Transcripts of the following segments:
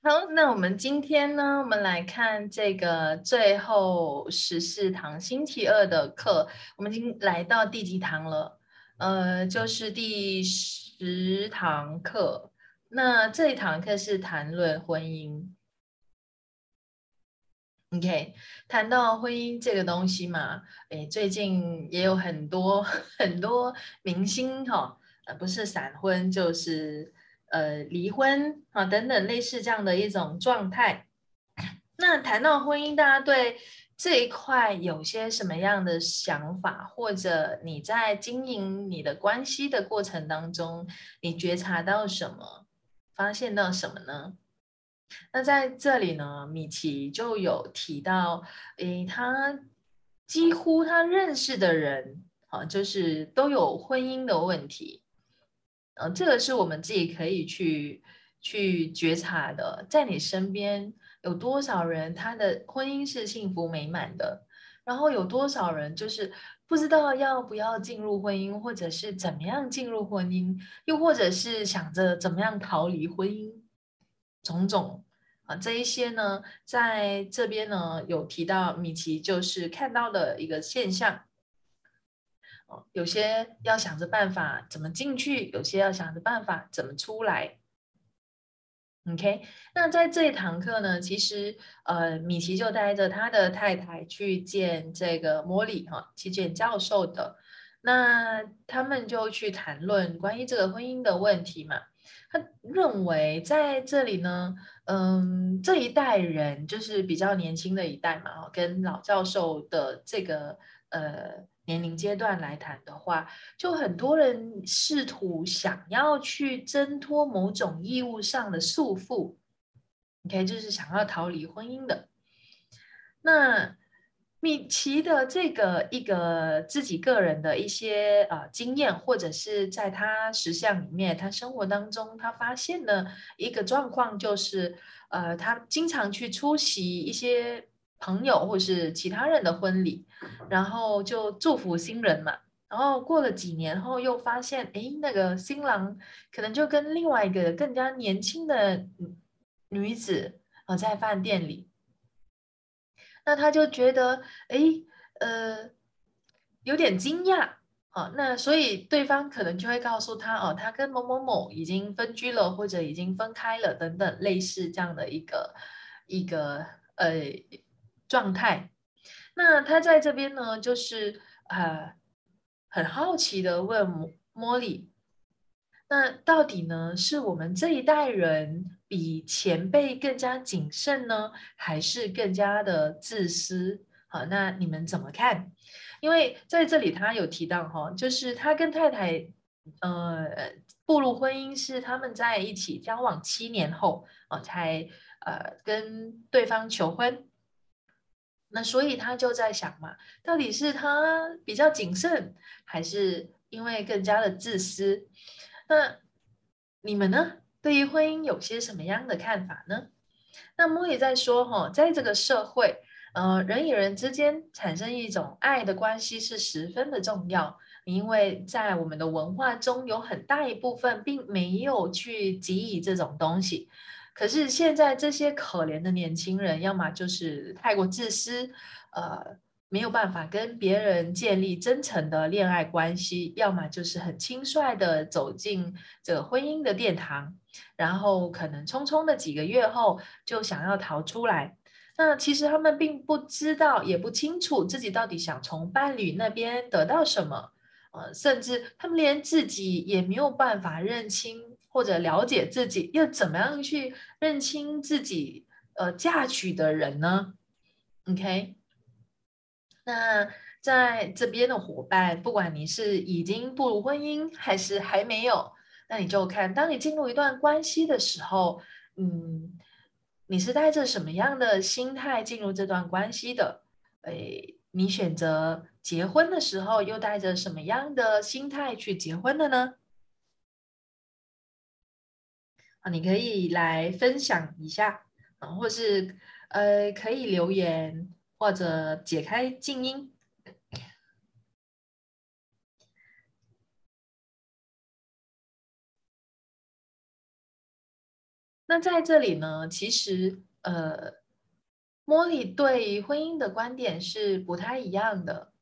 好，那我们今天呢，我们来看这个最后十四堂星期二的课，我们已经来到第几堂了？呃，就是第十堂课。那这一堂课是谈论婚姻。OK，谈到婚姻这个东西嘛，诶，最近也有很多 很多明星哈，呃，不是闪婚就是。呃，离婚啊，等等类似这样的一种状态。那谈到婚姻，大家对这一块有些什么样的想法？或者你在经营你的关系的过程当中，你觉察到什么？发现到什么呢？那在这里呢，米奇就有提到，诶，他几乎他认识的人啊，就是都有婚姻的问题。呃，这个是我们自己可以去去觉察的，在你身边有多少人他的婚姻是幸福美满的，然后有多少人就是不知道要不要进入婚姻，或者是怎么样进入婚姻，又或者是想着怎么样逃离婚姻，种种啊，这一些呢，在这边呢有提到米奇就是看到的一个现象。有些要想着办法怎么进去，有些要想着办法怎么出来。OK，那在这一堂课呢，其实呃，米奇就带着他的太太去见这个莫里哈，去见教授的。那他们就去谈论关于这个婚姻的问题嘛。他认为在这里呢，嗯，这一代人就是比较年轻的一代嘛，跟老教授的这个呃。年龄阶段来谈的话，就很多人试图想要去挣脱某种义务上的束缚，OK，就是想要逃离婚姻的。那米奇的这个一个自己个人的一些呃经验，或者是在他实相里面，他生活当中他发现的一个状况，就是呃，他经常去出席一些。朋友或是其他人的婚礼，然后就祝福新人嘛。然后过了几年后，又发现，哎，那个新郎可能就跟另外一个更加年轻的女子啊在饭店里。那他就觉得，哎，呃，有点惊讶啊。那所以对方可能就会告诉他，哦，他跟某某某已经分居了，或者已经分开了，等等，类似这样的一个一个呃。状态，那他在这边呢，就是呃很好奇的问莫莉，那到底呢是我们这一代人比前辈更加谨慎呢，还是更加的自私？好，那你们怎么看？因为在这里他有提到哈，就是他跟太太呃步入婚姻是他们在一起交往七年后啊才呃跟对方求婚。那所以他就在想嘛，到底是他比较谨慎，还是因为更加的自私？那你们呢？对于婚姻有些什么样的看法呢？那莫也在说哈，在这个社会，呃，人与人之间产生一种爱的关系是十分的重要，因为在我们的文化中有很大一部分并没有去给予这种东西。可是现在这些可怜的年轻人，要么就是太过自私，呃，没有办法跟别人建立真诚的恋爱关系；要么就是很轻率的走进这个婚姻的殿堂，然后可能匆匆的几个月后就想要逃出来。那其实他们并不知道，也不清楚自己到底想从伴侣那边得到什么，呃，甚至他们连自己也没有办法认清。或者了解自己，又怎么样去认清自己？呃，嫁娶的人呢？OK，那在这边的伙伴，不管你是已经步入婚姻，还是还没有，那你就看，当你进入一段关系的时候，嗯，你是带着什么样的心态进入这段关系的？诶，你选择结婚的时候，又带着什么样的心态去结婚的呢？你可以来分享一下啊，或是呃，可以留言或者解开静音。那在这里呢，其实呃，莫莉对婚姻的观点是不太一样的。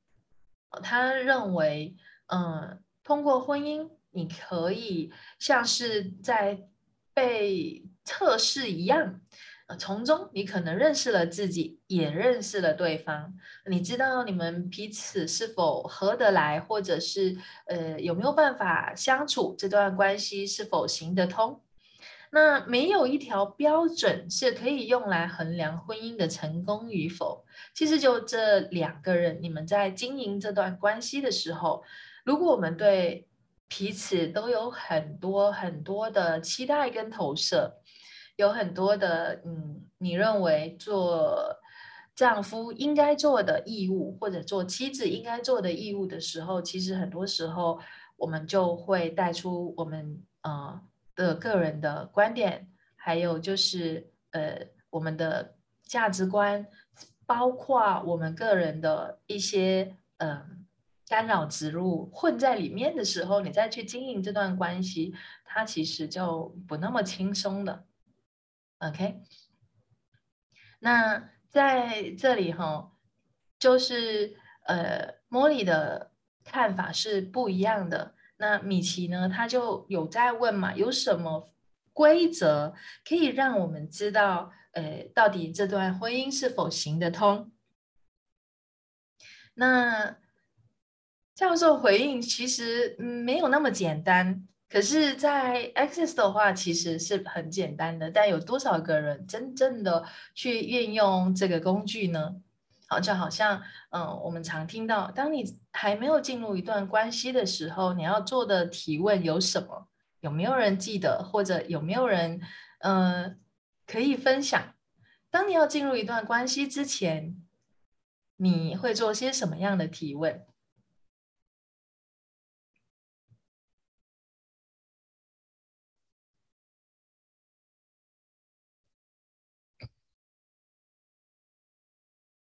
他认为，嗯，通过婚姻，你可以像是在被测试一样。呃，从中你可能认识了自己，也认识了对方。你知道你们彼此是否合得来，或者是呃有没有办法相处，这段关系是否行得通？那没有一条标准是可以用来衡量婚姻的成功与否。其实就这两个人，你们在经营这段关系的时候，如果我们对彼此都有很多很多的期待跟投射。有很多的，嗯，你认为做丈夫应该做的义务，或者做妻子应该做的义务的时候，其实很多时候我们就会带出我们呃的个人的观点，还有就是呃我们的价值观，包括我们个人的一些嗯干扰植入混在里面的时候，你再去经营这段关系，它其实就不那么轻松的。OK，那在这里哈，就是呃，莫莉的看法是不一样的。那米奇呢，他就有在问嘛，有什么规则可以让我们知道，呃，到底这段婚姻是否行得通？那教授回应，其实没有那么简单。可是，在 Access 的话，其实是很简单的，但有多少个人真正的去运用这个工具呢？好，就好像，嗯，我们常听到，当你还没有进入一段关系的时候，你要做的提问有什么？有没有人记得？或者有没有人，嗯，可以分享？当你要进入一段关系之前，你会做些什么样的提问？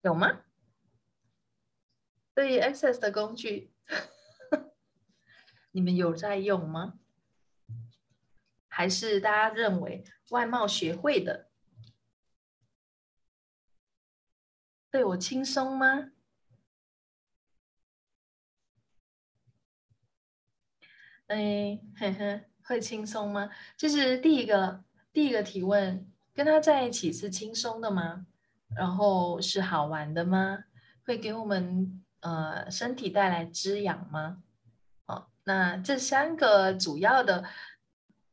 有吗？对于 Access 的工具，你们有在用吗？还是大家认为外貌学会的对我轻松吗？哎，嘿嘿，会轻松吗？就是第一个第一个提问，跟他在一起是轻松的吗？然后是好玩的吗？会给我们呃身体带来滋养吗？哦，那这三个主要的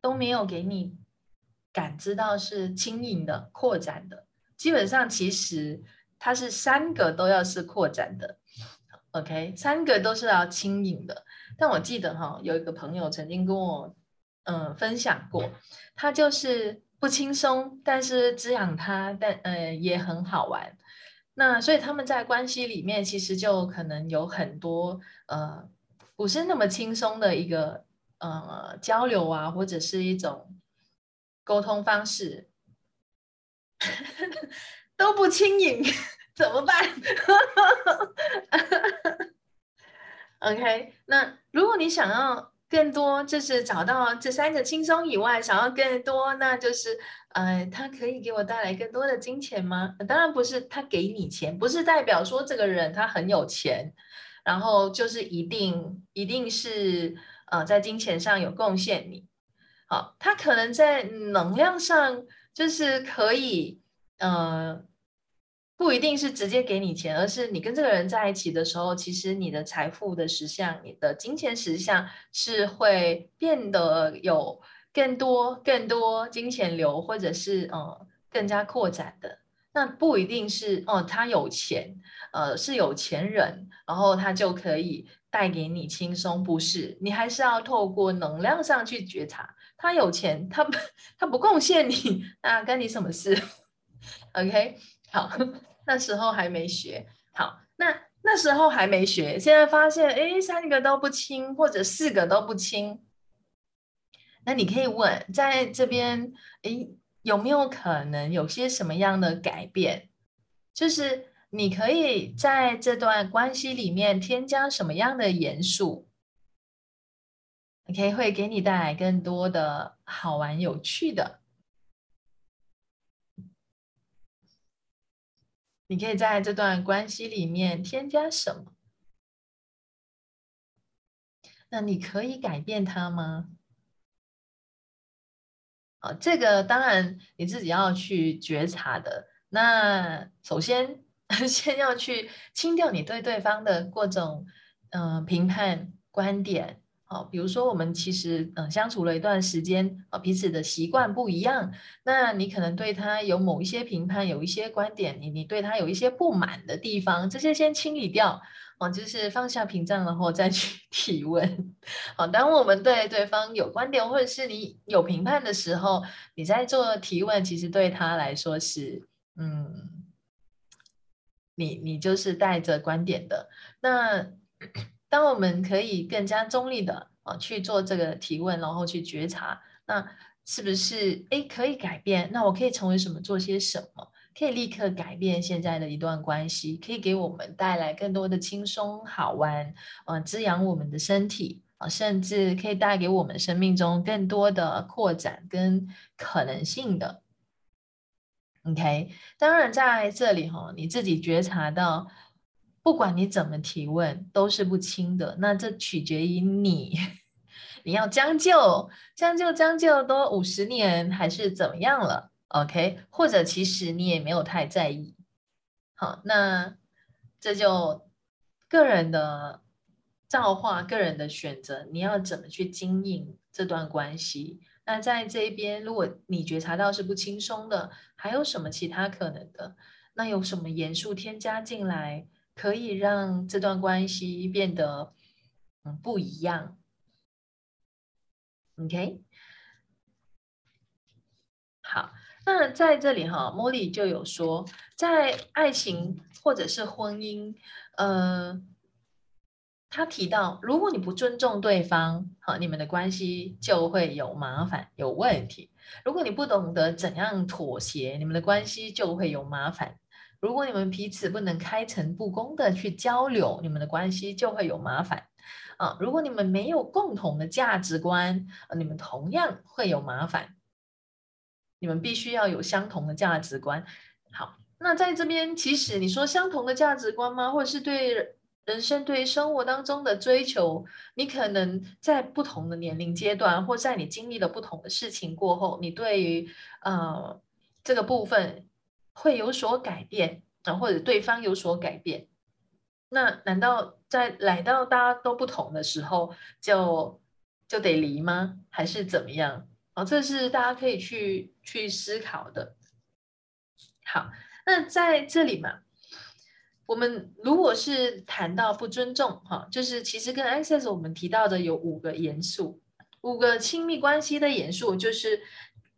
都没有给你感知到是轻盈的、扩展的。基本上其实它是三个都要是扩展的，OK，三个都是要轻盈的。但我记得哈，有一个朋友曾经跟我嗯分享过，他就是。不轻松，但是滋养他，但呃也很好玩。那所以他们在关系里面，其实就可能有很多呃不是那么轻松的一个呃交流啊，或者是一种沟通方式，都不轻盈，怎么办？OK，那如果你想要。更多就是找到这三个轻松以外，想要更多，那就是呃，他可以给我带来更多的金钱吗？当然不是，他给你钱，不是代表说这个人他很有钱，然后就是一定一定是呃在金钱上有贡献你。好，他可能在能量上就是可以呃。不一定是直接给你钱，而是你跟这个人在一起的时候，其实你的财富的实相，你的金钱实相是会变得有更多、更多金钱流，或者是呃更加扩展的。那不一定是哦，他有钱，呃是有钱人，然后他就可以带给你轻松，不是？你还是要透过能量上去觉察，他有钱，他不 他不贡献你，那跟你什么事？OK。好，那时候还没学好，那那时候还没学，现在发现，哎，三个都不轻，或者四个都不轻，那你可以问，在这边，哎，有没有可能有些什么样的改变？就是你可以在这段关系里面添加什么样的元素？OK，会给你带来更多的好玩、有趣的。你可以在这段关系里面添加什么？那你可以改变它吗？啊，这个当然你自己要去觉察的。那首先，先要去清掉你对对方的各种嗯评判观点。好，比如说我们其实嗯相处了一段时间啊，彼此的习惯不一样，那你可能对他有某一些评判，有一些观点，你你对他有一些不满的地方，这些先清理掉。哦，就是放下屏障，然后再去 提问。好，当我们对对方有观点，或者是你有评判的时候，你在做提问，其实对他来说是，嗯，你你就是带着观点的。那当我们可以更加中立的啊去做这个提问，然后去觉察，那是不是哎可以改变？那我可以成为什么？做些什么？可以立刻改变现在的一段关系，可以给我们带来更多的轻松好玩，呃，滋养我们的身体啊，甚至可以带给我们生命中更多的扩展跟可能性的。OK，当然在这里哈，你自己觉察到，不管你怎么提问都是不轻的，那这取决于你，你要将就将就将就多五十年还是怎么样了？OK，或者其实你也没有太在意，好，那这就个人的造化，个人的选择，你要怎么去经营这段关系？那在这一边，如果你觉察到是不轻松的，还有什么其他可能的？那有什么元素添加进来，可以让这段关系变得嗯不一样？OK，好。那在这里哈，茉莉就有说，在爱情或者是婚姻，呃，他提到，如果你不尊重对方，好，你们的关系就会有麻烦、有问题；如果你不懂得怎样妥协，你们的关系就会有麻烦；如果你们彼此不能开诚布公的去交流，你们的关系就会有麻烦。啊，如果你们没有共同的价值观，你们同样会有麻烦。你们必须要有相同的价值观。好，那在这边，其实你说相同的价值观吗？或者是对人生、对生活当中的追求，你可能在不同的年龄阶段，或在你经历了不同的事情过后，你对于呃这个部分会有所改变啊，或者对方有所改变。那难道在来到大家都不同的时候，就就得离吗？还是怎么样？哦，这是大家可以去去思考的。好，那在这里嘛，我们如果是谈到不尊重，哈，就是其实跟 access 我们提到的有五个元素，五个亲密关系的元素，就是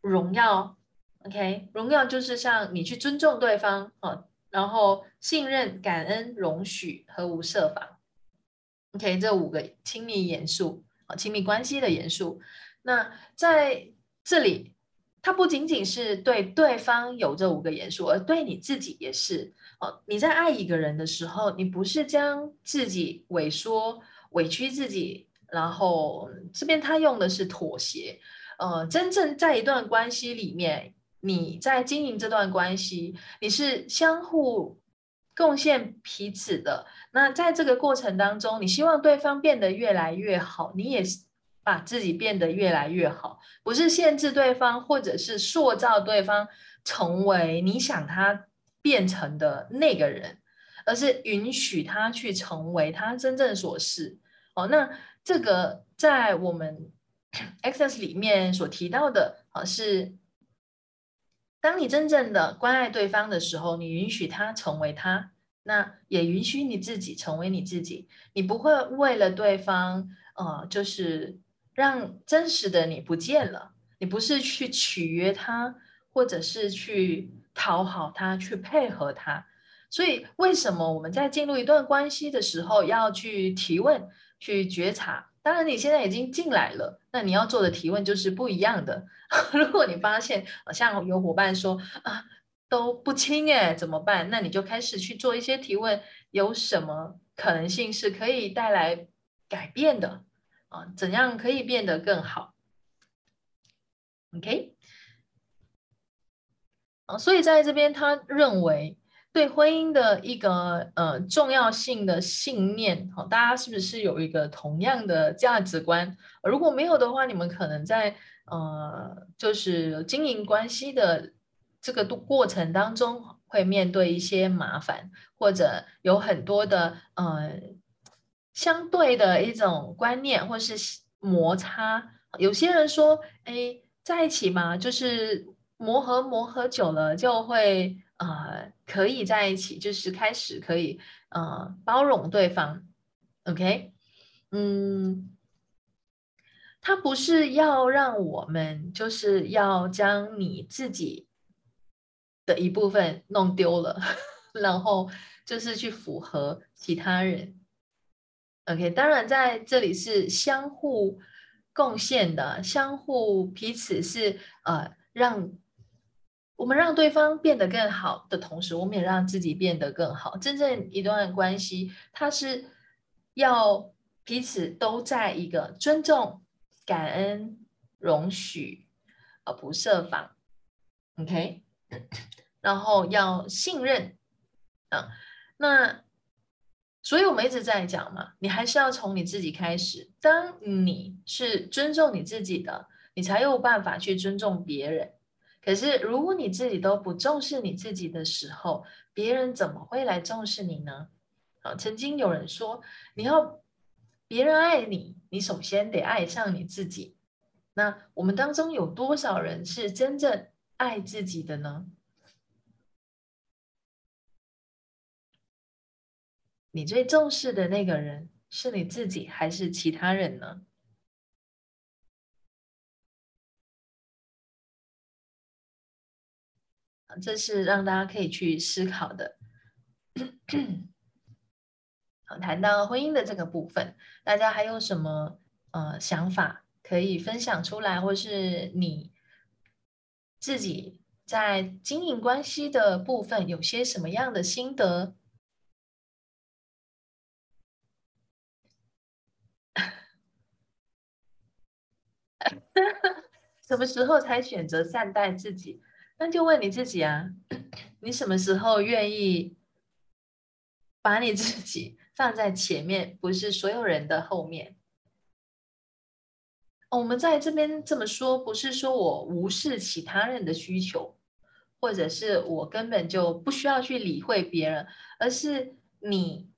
荣耀，OK，荣耀就是像你去尊重对方，啊，然后信任、感恩、容许和无设防，OK，这五个亲密元素，啊，亲密关系的元素。那在这里，它不仅仅是对对方有这五个元素，而对你自己也是哦。你在爱一个人的时候，你不是将自己萎缩、委屈自己，然后这边他用的是妥协。呃，真正在一段关系里面，你在经营这段关系，你是相互贡献彼此的。那在这个过程当中，你希望对方变得越来越好，你也。把自己变得越来越好，不是限制对方，或者是塑造对方成为你想他变成的那个人，而是允许他去成为他真正所是。哦，那这个在我们 Access 里面所提到的，啊，是当你真正的关爱对方的时候，你允许他成为他，那也允许你自己成为你自己。你不会为了对方，呃，就是。让真实的你不见了，你不是去取悦他，或者是去讨好他，去配合他。所以，为什么我们在进入一段关系的时候要去提问、去觉察？当然，你现在已经进来了，那你要做的提问就是不一样的。如果你发现，像有伙伴说啊都不清哎，怎么办？那你就开始去做一些提问，有什么可能性是可以带来改变的？啊，怎样可以变得更好？OK，啊，所以在这边，他认为对婚姻的一个呃重要性的信念，好，大家是不是有一个同样的价值观？如果没有的话，你们可能在呃就是经营关系的这个过程当中，会面对一些麻烦，或者有很多的呃相对的一种观念，或是摩擦。有些人说，哎，在一起嘛，就是磨合磨合久了就会。呃，可以在一起，就是开始可以呃包容对方，OK，嗯，他不是要让我们就是要将你自己的一部分弄丢了，然后就是去符合其他人，OK，当然在这里是相互贡献的，相互彼此是呃让。我们让对方变得更好的同时，我们也让自己变得更好。真正一段关系，它是要彼此都在一个尊重、感恩、容许，而不设防。OK，然后要信任啊。那所以我们一直在讲嘛，你还是要从你自己开始。当你是尊重你自己的，你才有办法去尊重别人。可是，如果你自己都不重视你自己的时候，别人怎么会来重视你呢？啊，曾经有人说，你要别人爱你，你首先得爱上你自己。那我们当中有多少人是真正爱自己的呢？你最重视的那个人是你自己还是其他人呢？这是让大家可以去思考的。好，谈到婚姻的这个部分，大家还有什么呃想法可以分享出来，或是你自己在经营关系的部分有些什么样的心得？什么时候才选择善待自己？那就问你自己啊，你什么时候愿意把你自己放在前面，不是所有人的后面？我们在这边这么说，不是说我无视其他人的需求，或者是我根本就不需要去理会别人，而是你。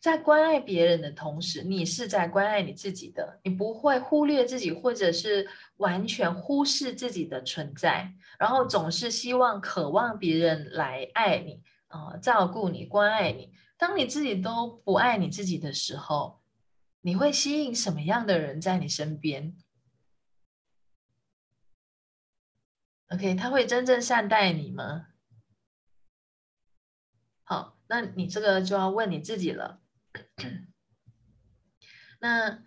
在关爱别人的同时，你是在关爱你自己的。你不会忽略自己，或者是完全忽视自己的存在，然后总是希望、渴望别人来爱你啊，照顾你、关爱你。当你自己都不爱你自己的时候，你会吸引什么样的人在你身边？OK，他会真正善待你吗？好，那你这个就要问你自己了。那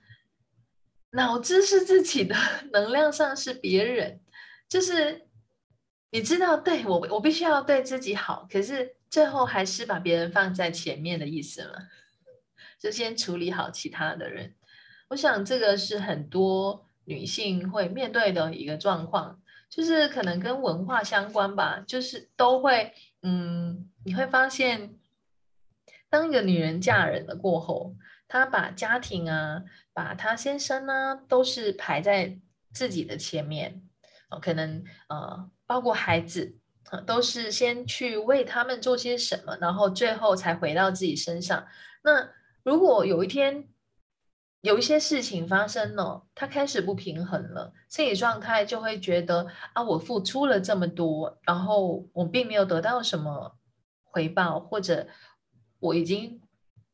脑子是自己的，能量上是别人，就是你知道，对我我必须要对自己好，可是最后还是把别人放在前面的意思了，就先处理好其他的人。我想这个是很多女性会面对的一个状况，就是可能跟文化相关吧，就是都会，嗯，你会发现。当一个女人嫁人了过后，她把家庭啊，把她先生呢，都是排在自己的前面，哦，可能呃，包括孩子，都是先去为他们做些什么，然后最后才回到自己身上。那如果有一天有一些事情发生了，她开始不平衡了，心理状态就会觉得啊，我付出了这么多，然后我并没有得到什么回报，或者。我已经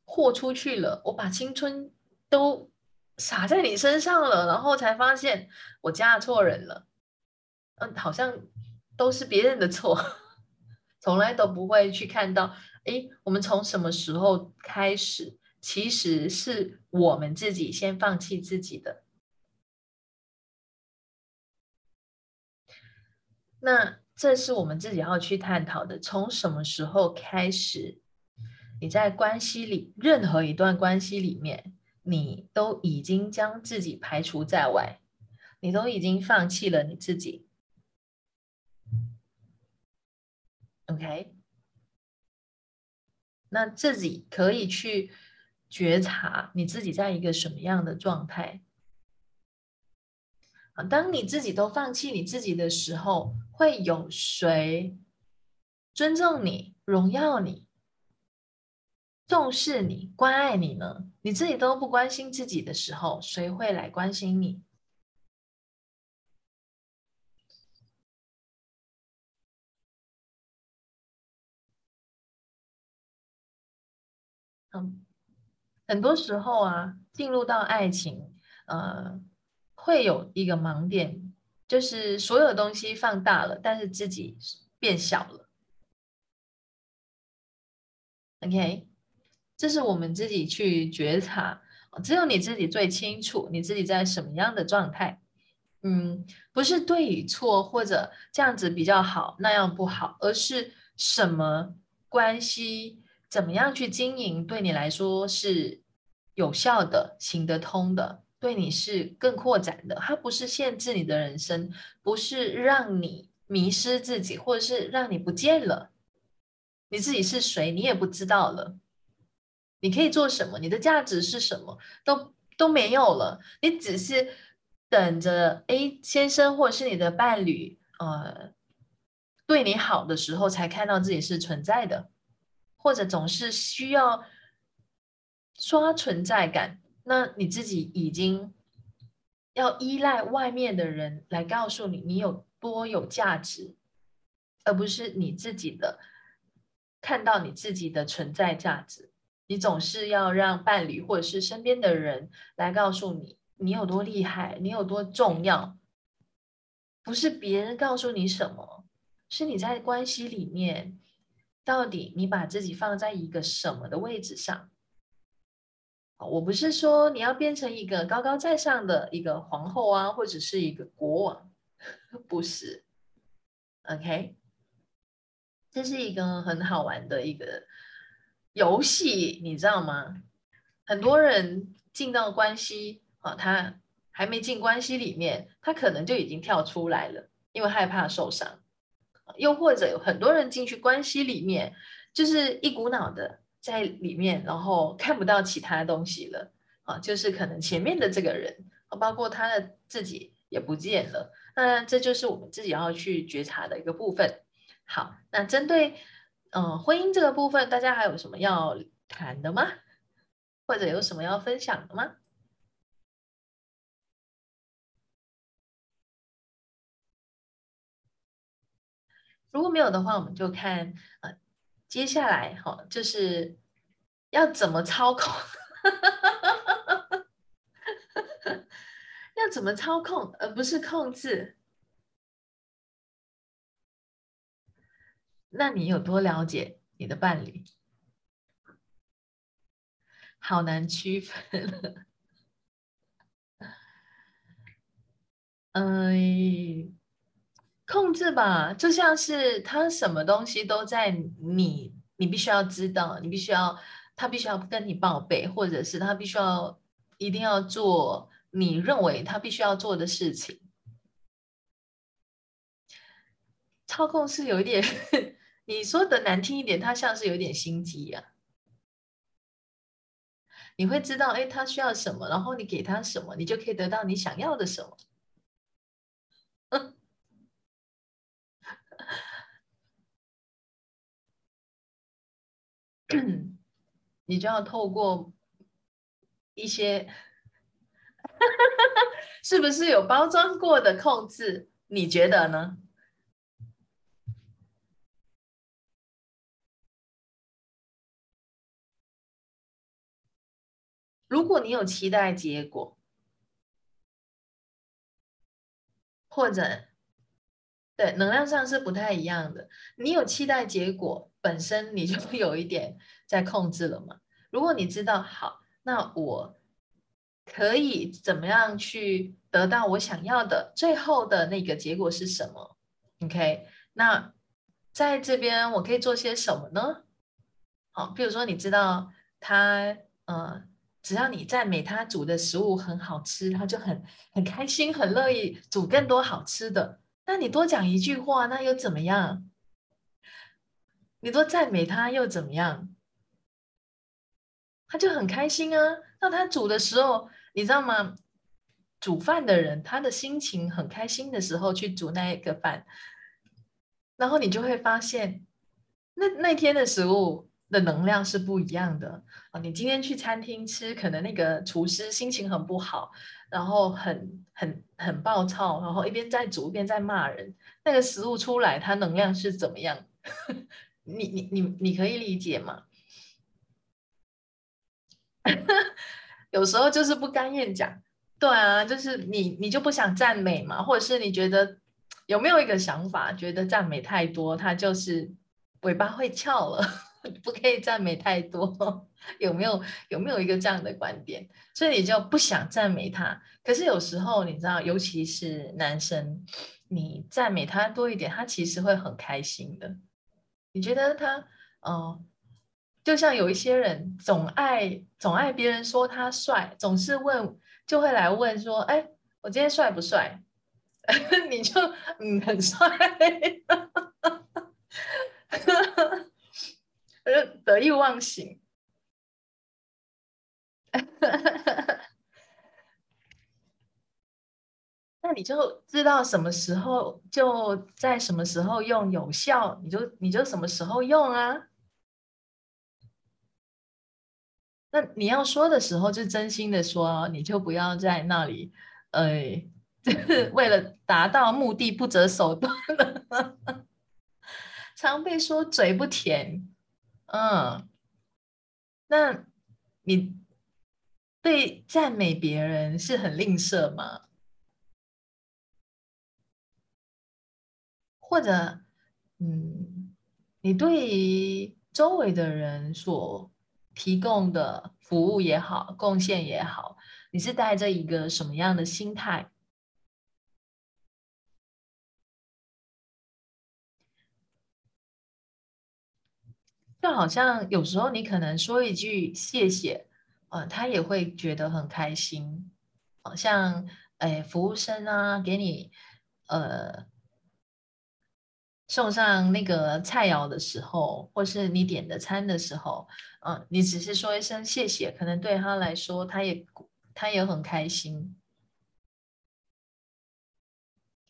豁出去了，我把青春都洒在你身上了，然后才发现我嫁错人了。嗯，好像都是别人的错，从来都不会去看到，哎，我们从什么时候开始，其实是我们自己先放弃自己的。那这是我们自己要去探讨的，从什么时候开始？你在关系里，任何一段关系里面，你都已经将自己排除在外，你都已经放弃了你自己。OK，那自己可以去觉察你自己在一个什么样的状态。啊，当你自己都放弃你自己的时候，会有谁尊重你、荣耀你、重视你、关爱你呢？你自己都不关心自己的时候，谁会来关心你？嗯，很多时候啊，进入到爱情，呃。会有一个盲点，就是所有东西放大了，但是自己变小了。OK，这是我们自己去觉察，只有你自己最清楚你自己在什么样的状态。嗯，不是对与错，或者这样子比较好，那样不好，而是什么关系，怎么样去经营，对你来说是有效的、行得通的。对你是更扩展的，它不是限制你的人生，不是让你迷失自己，或者是让你不见了，你自己是谁，你也不知道了。你可以做什么？你的价值是什么？都都没有了。你只是等着，哎，先生或者是你的伴侣，呃，对你好的时候，才看到自己是存在的，或者总是需要刷存在感。那你自己已经要依赖外面的人来告诉你你有多有价值，而不是你自己的看到你自己的存在价值。你总是要让伴侣或者是身边的人来告诉你你有多厉害，你有多重要，不是别人告诉你什么，是你在关系里面到底你把自己放在一个什么的位置上。我不是说你要变成一个高高在上的一个皇后啊，或者是一个国王，不是。OK，这是一个很好玩的一个游戏，你知道吗？很多人进到关系啊，他还没进关系里面，他可能就已经跳出来了，因为害怕受伤。又或者有很多人进去关系里面，就是一股脑的。在里面，然后看不到其他东西了啊，就是可能前面的这个人，包括他的自己也不见了。那这就是我们自己要去觉察的一个部分。好，那针对嗯婚姻这个部分，大家还有什么要谈的吗？或者有什么要分享的吗？如果没有的话，我们就看呃。接下来哈，就是要怎么操控？要怎么操控，而不是控制？那你有多了解你的伴侣？好难区分。嗯。控制吧，就像是他什么东西都在你，你必须要知道，你必须要，他必须要跟你报备，或者是他必须要一定要做你认为他必须要做的事情。操控是有一点，你说的难听一点，他像是有点心机呀。你会知道，哎，他需要什么，然后你给他什么，你就可以得到你想要的什么。你就要透过一些，是不是有包装过的控制？你觉得呢？如果你有期待结果，或者对能量上是不太一样的，你有期待结果。本身你就有一点在控制了嘛？如果你知道好，那我可以怎么样去得到我想要的最后的那个结果是什么？OK？那在这边我可以做些什么呢？好，比如说你知道他，呃，只要你赞美他煮的食物很好吃，他就很很开心，很乐意煮更多好吃的。那你多讲一句话，那又怎么样？你多赞美他又怎么样？他就很开心啊。那他煮的时候，你知道吗？煮饭的人他的心情很开心的时候去煮那一个饭，然后你就会发现，那那天的食物的能量是不一样的啊。你今天去餐厅吃，可能那个厨师心情很不好，然后很很很暴躁，然后一边在煮一边在骂人，那个食物出来，它能量是怎么样？你你你你可以理解吗？有时候就是不甘愿讲，对啊，就是你你就不想赞美嘛，或者是你觉得有没有一个想法，觉得赞美太多，它就是尾巴会翘了，不可以赞美太多，有没有有没有一个这样的观点？所以你就不想赞美他。可是有时候你知道，尤其是男生，你赞美他多一点，他其实会很开心的。你觉得他，嗯？就像有一些人总爱总爱别人说他帅，总是问就会来问说：“哎，我今天帅不帅？” 你就嗯很帅，我就得意忘形。那你就知道什么时候就在什么时候用有效，你就你就什么时候用啊。那你要说的时候，就真心的说，你就不要在那里，呃，为了达到目的不择手段了。常被说嘴不甜，嗯，那你对赞美别人是很吝啬吗？或者，嗯，你对于周围的人所提供的服务也好，贡献也好，你是带着一个什么样的心态？就好像有时候你可能说一句谢谢，呃，他也会觉得很开心。好像哎，服务生啊，给你呃。送上那个菜肴的时候，或是你点的餐的时候，嗯，你只是说一声谢谢，可能对他来说，他也他也很开心。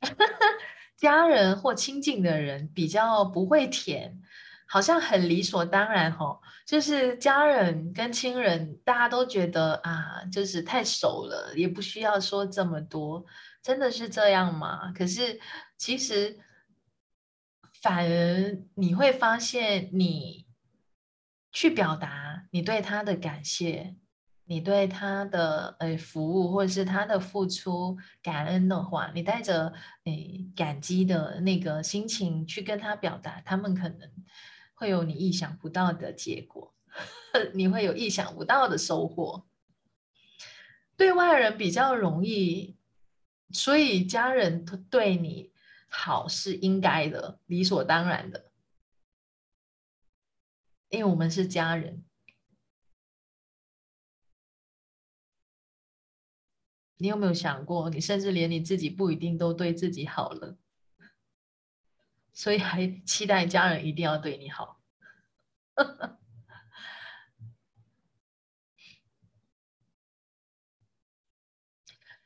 家人或亲近的人比较不会甜，好像很理所当然哈。就是家人跟亲人，大家都觉得啊，就是太熟了，也不需要说这么多。真的是这样吗？可是其实。反而你会发现，你去表达你对他的感谢，你对他的呃服务或者是他的付出感恩的话，你带着诶感激的那个心情去跟他表达，他们可能会有你意想不到的结果，你会有意想不到的收获。对外人比较容易，所以家人对你。好是应该的，理所当然的，因为我们是家人。你有没有想过，你甚至连你自己不一定都对自己好了，所以还期待家人一定要对你好？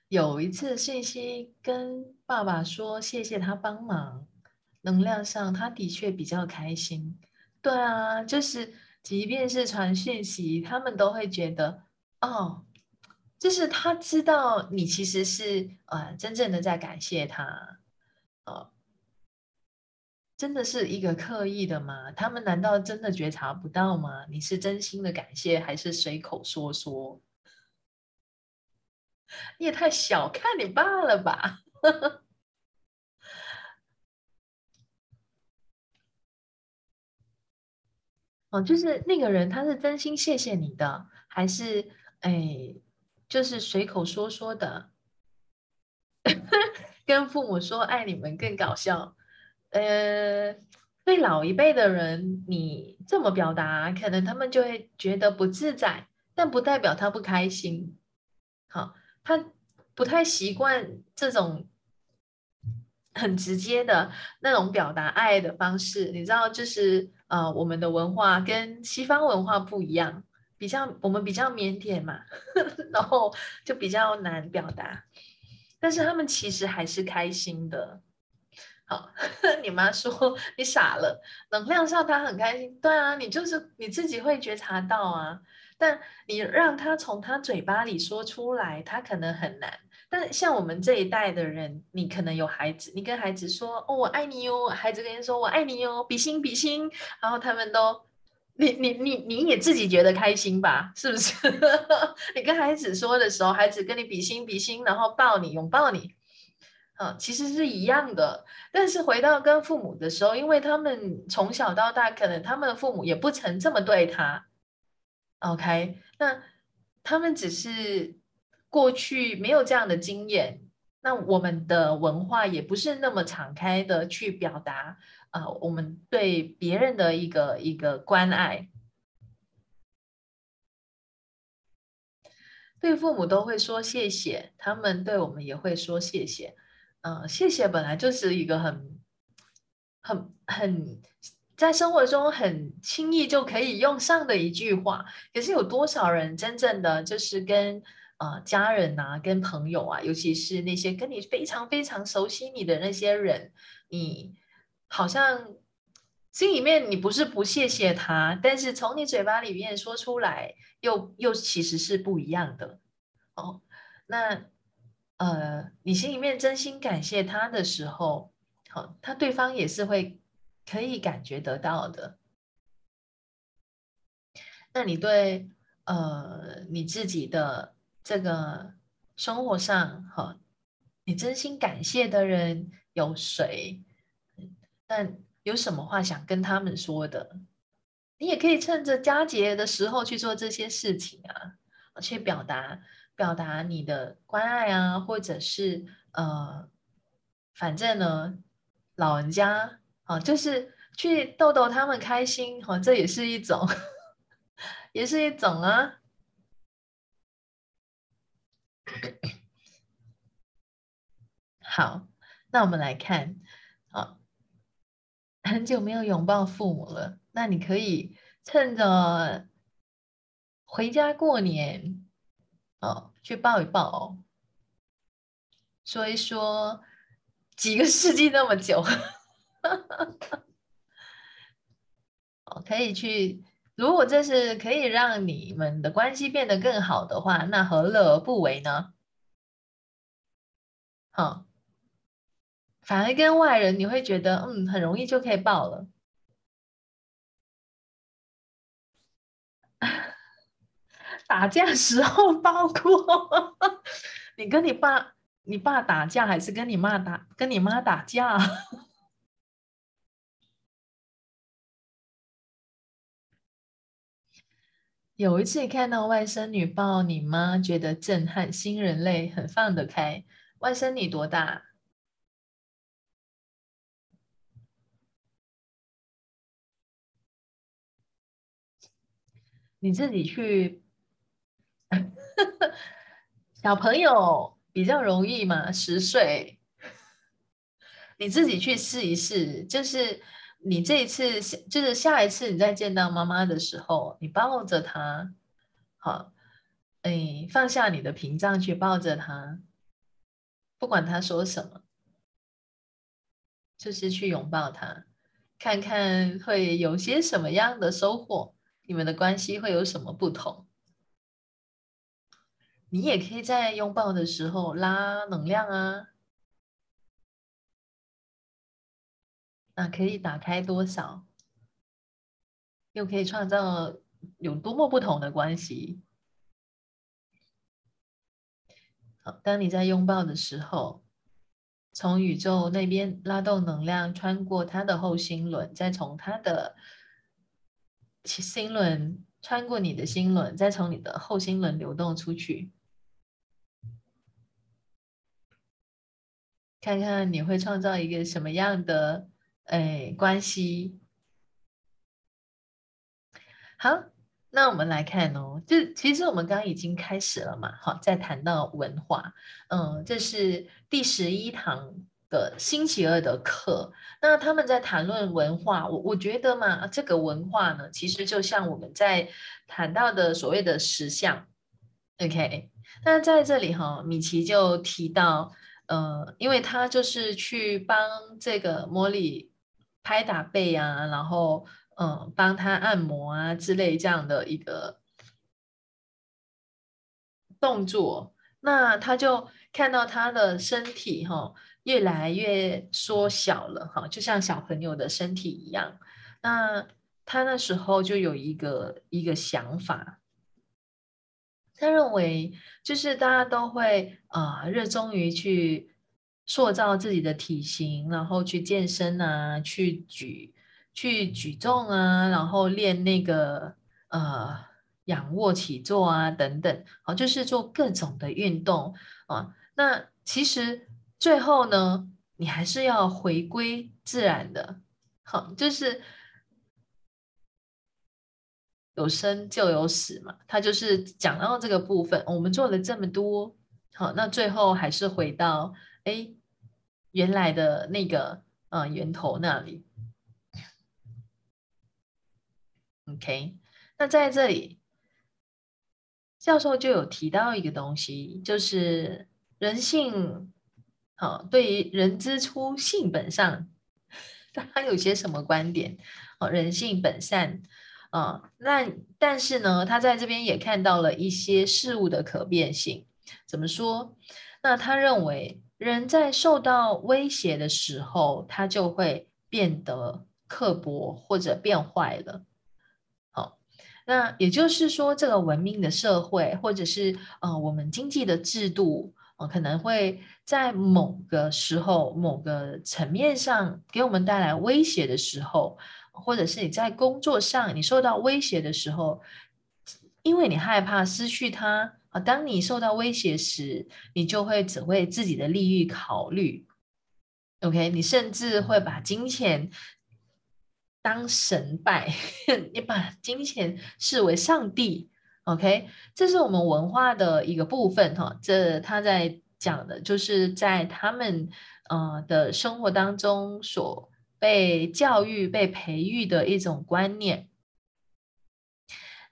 有一次，信息跟爸爸说谢谢他帮忙，能量上他的确比较开心。对啊，就是即便是传讯息，他们都会觉得哦，就是他知道你其实是呃真正的在感谢他，呃，真的是一个刻意的吗？他们难道真的觉察不到吗？你是真心的感谢，还是随口说说？你也太小看你爸了吧！哦，就是那个人，他是真心谢谢你的，还是哎，就是随口说说的？跟父母说爱你们更搞笑。呃，对老一辈的人，你这么表达，可能他们就会觉得不自在，但不代表他不开心。好。他不太习惯这种很直接的那种表达爱的方式，你知道，就是呃，我们的文化跟西方文化不一样。比较我们比较腼腆嘛，然后就比较难表达。但是他们其实还是开心的。你妈说你傻了，能量上他很开心。对啊，你就是你自己会觉察到啊。但你让他从他嘴巴里说出来，他可能很难。但像我们这一代的人，你可能有孩子，你跟孩子说：“哦，我爱你哟。”孩子跟你说：“我爱你哟。”比心比心，然后他们都，你你你你也自己觉得开心吧？是不是？你跟孩子说的时候，孩子跟你比心比心，然后抱你拥抱你，嗯，其实是一样的。但是回到跟父母的时候，因为他们从小到大，可能他们的父母也不曾这么对他。OK，那他们只是过去没有这样的经验，那我们的文化也不是那么敞开的去表达啊，我们对别人的一个一个关爱，对父母都会说谢谢，他们对我们也会说谢谢，嗯，谢谢本来就是一个很很很。在生活中很轻易就可以用上的一句话，可是有多少人真正的就是跟呃家人啊、跟朋友啊，尤其是那些跟你非常非常熟悉你的那些人，你好像心里面你不是不谢谢他，但是从你嘴巴里面说出来，又又其实是不一样的哦。那呃，你心里面真心感谢他的时候，好，他对方也是会。可以感觉得到的。那你对呃你自己的这个生活上，哈，你真心感谢的人有谁？那有什么话想跟他们说的？你也可以趁着佳节的时候去做这些事情啊，去表达表达你的关爱啊，或者是呃，反正呢，老人家。啊，就是去逗逗他们开心，哈，这也是一种，也是一种啊。好，那我们来看，啊，很久没有拥抱父母了，那你可以趁着回家过年，哦，去抱一抱哦，说一说几个世纪那么久。哦，可以去。如果这是可以让你们的关系变得更好的话，那何乐而不为呢？好，反而跟外人你会觉得，嗯，很容易就可以抱了。打架时候抱过？你跟你爸、你爸打架，还是跟你妈打？跟你妈打架？有一次看到外甥女抱你妈，觉得震撼，新人类很放得开。外甥女多大？你自己去，小朋友比较容易嘛，十岁，你自己去试一试，就是。你这一次就是下一次你再见到妈妈的时候，你抱着她，好，哎，放下你的屏障去抱着她，不管她说什么，就是去拥抱她，看看会有些什么样的收获，你们的关系会有什么不同。你也可以在拥抱的时候拉能量啊。那可以打开多少？又可以创造有多么不同的关系？好，当你在拥抱的时候，从宇宙那边拉动能量，穿过他的后心轮，再从他的心轮穿过你的心轮，再从你的后心轮流动出去，看看你会创造一个什么样的？哎，关系好，那我们来看哦。就其实我们刚刚已经开始了嘛，好，在谈到文化，嗯，这是第十一堂的星期二的课，那他们在谈论文化，我我觉得嘛，这个文化呢，其实就像我们在谈到的所谓的实相，OK，那在这里哈，米奇就提到，呃，因为他就是去帮这个茉莉拍打背啊，然后嗯，帮他按摩啊之类这样的一个动作，那他就看到他的身体哈。越来越缩小了，哈，就像小朋友的身体一样。那他那时候就有一个一个想法，他认为就是大家都会啊热衷于去塑造自己的体型，然后去健身啊，去举去举重啊，然后练那个呃仰卧起坐啊等等，好，就是做各种的运动啊。那其实。最后呢，你还是要回归自然的，好，就是有生就有死嘛。他就是讲到这个部分，我们做了这么多，好，那最后还是回到哎原来的那个呃源头那里。OK，那在这里，教授就有提到一个东西，就是人性。好，对于人之初性本善，他有些什么观点？哦，人性本善啊，那但是呢，他在这边也看到了一些事物的可变性。怎么说？那他认为人在受到威胁的时候，他就会变得刻薄或者变坏了。好，那也就是说，这个文明的社会，或者是呃，我们经济的制度。可能会在某个时候、某个层面上给我们带来威胁的时候，或者是你在工作上你受到威胁的时候，因为你害怕失去他啊。当你受到威胁时，你就会只为自己的利益考虑。OK，你甚至会把金钱当神拜，你把金钱视为上帝。OK，这是我们文化的一个部分哈。这他在讲的，就是在他们呃的生活当中所被教育、被培育的一种观念。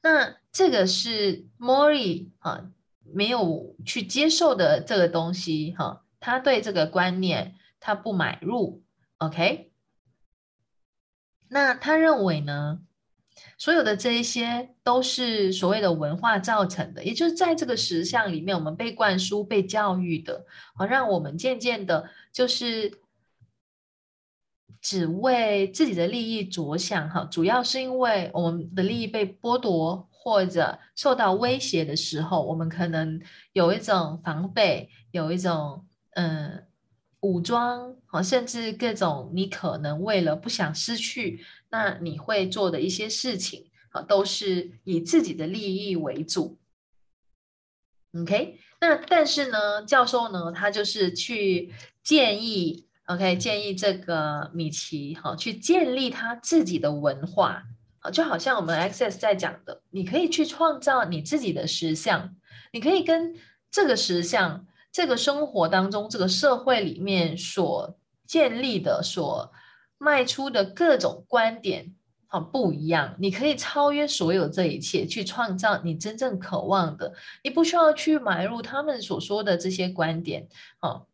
那这个是 Mori 啊没有去接受的这个东西哈，他对这个观念他不买入。OK，那他认为呢？所有的这一些都是所谓的文化造成的，也就是在这个实相里面，我们被灌输、被教育的，好让我们渐渐的，就是只为自己的利益着想，哈，主要是因为我们的利益被剥夺或者受到威胁的时候，我们可能有一种防备，有一种嗯武装，好，甚至各种你可能为了不想失去。那你会做的一些事情啊，都是以自己的利益为主。OK，那但是呢，教授呢，他就是去建议，OK，建议这个米奇哈，去建立他自己的文化啊，就好像我们 Access 在讲的，你可以去创造你自己的实相，你可以跟这个实相、这个生活当中、这个社会里面所建立的所。卖出的各种观点，好不一样。你可以超越所有这一切，去创造你真正渴望的。你不需要去买入他们所说的这些观点，好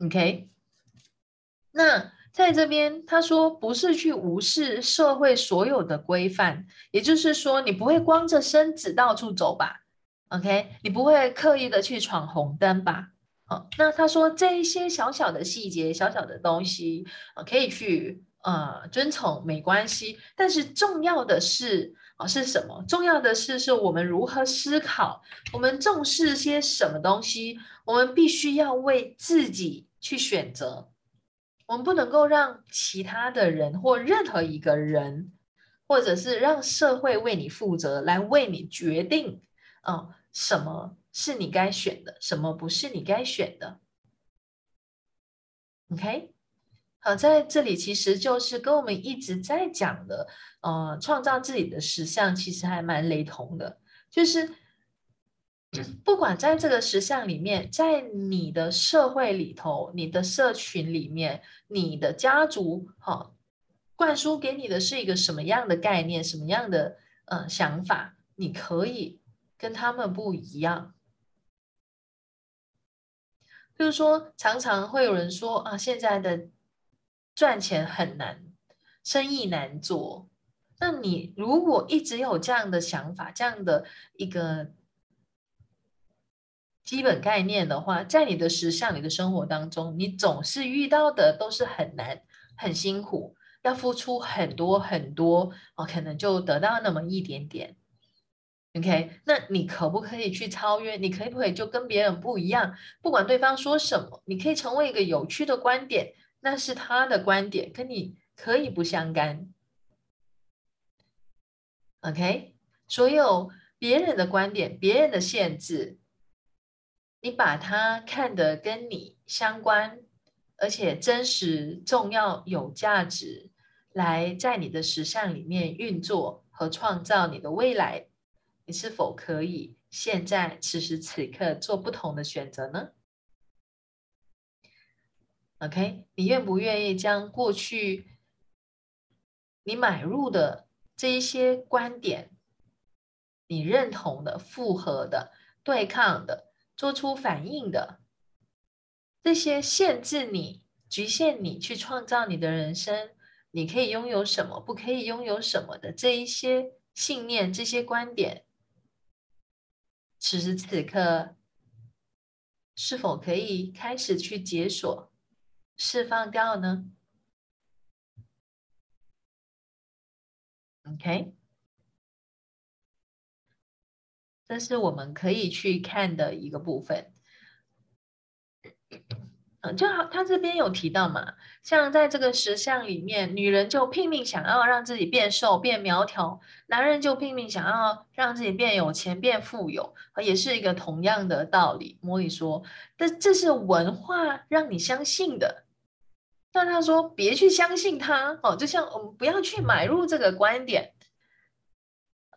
，OK。那在这边，他说不是去无视社会所有的规范，也就是说，你不会光着身子到处走吧？OK，你不会刻意的去闯红灯吧？好，那他说这一些小小的细节、小小的东西啊，可以去呃遵从，没关系。但是重要的是啊，是什么？重要的是是我们如何思考，我们重视些什么东西？我们必须要为自己去选择，我们不能够让其他的人或任何一个人，或者是让社会为你负责，来为你决定啊什么。是你该选的，什么不是你该选的？OK，好，在这里其实就是跟我们一直在讲的，呃，创造自己的实相，其实还蛮雷同的。就是不管在这个实相里面，在你的社会里头、你的社群里面、你的家族，哈，灌输给你的是一个什么样的概念、什么样的呃想法？你可以跟他们不一样。就是说，常常会有人说啊，现在的赚钱很难，生意难做。那你如果一直有这样的想法，这样的一个。基本概念的话，在你的实相、你的生活当中，你总是遇到的都是很难、很辛苦，要付出很多很多哦，可能就得到那么一点点。OK，那你可不可以去超越？你可不可以就跟别人不一样？不管对方说什么，你可以成为一个有趣的观点，那是他的观点，跟你可以不相干。OK，所有别人的观点、别人的限制。你把它看得跟你相关，而且真实、重要、有价值，来在你的实相里面运作和创造你的未来，你是否可以现在此时此刻做不同的选择呢？OK，你愿不愿意将过去你买入的这一些观点，你认同的、复合的、对抗的？做出反应的这些限制你、局限你去创造你的人生，你可以拥有什么，不可以拥有什么的这一些信念、这些观点，此时此刻是否可以开始去解锁、释放掉呢？OK。这是我们可以去看的一个部分，嗯，就好，他这边有提到嘛，像在这个石像里面，女人就拼命想要让自己变瘦、变苗条，男人就拼命想要让自己变有钱、变富有，也是一个同样的道理。莫里说，但这是文化让你相信的，但他说别去相信他，哦，就像我们不要去买入这个观点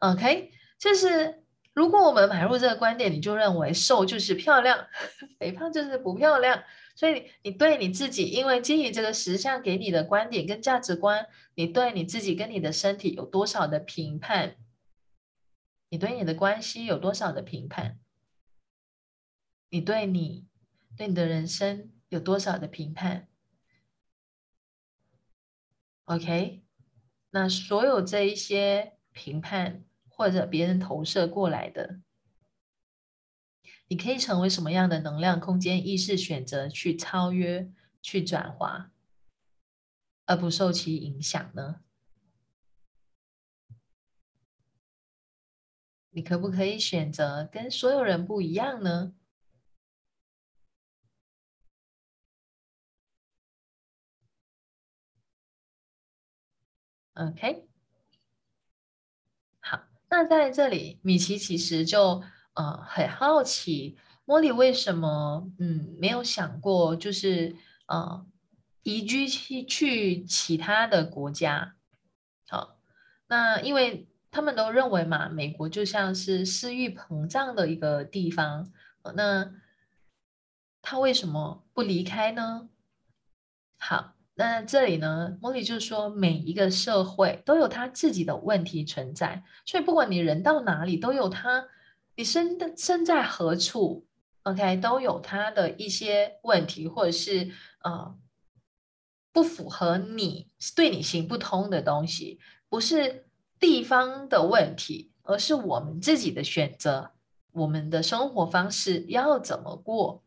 ，OK，就是。如果我们买入这个观点，你就认为瘦就是漂亮，肥胖就是不漂亮。所以你对你自己，因为基于这个实相给你的观点跟价值观，你对你自己跟你的身体有多少的评判？你对你的关系有多少的评判？你对你对你的人生有多少的评判？OK，那所有这一些评判。或者别人投射过来的，你可以成为什么样的能量、空间、意识选择去超越、去转化，而不受其影响呢？你可不可以选择跟所有人不一样呢？OK。那在这里，米奇其实就呃很好奇，莫莉为什么嗯没有想过就是呃移居去去其他的国家？好，那因为他们都认为嘛，美国就像是私欲膨胀的一个地方，那他为什么不离开呢？好。那这里呢，莫莉就是说，每一个社会都有他自己的问题存在，所以不管你人到哪里，都有他，你身的身在何处，OK，都有他的一些问题，或者是呃不符合你对你行不通的东西，不是地方的问题，而是我们自己的选择，我们的生活方式要怎么过？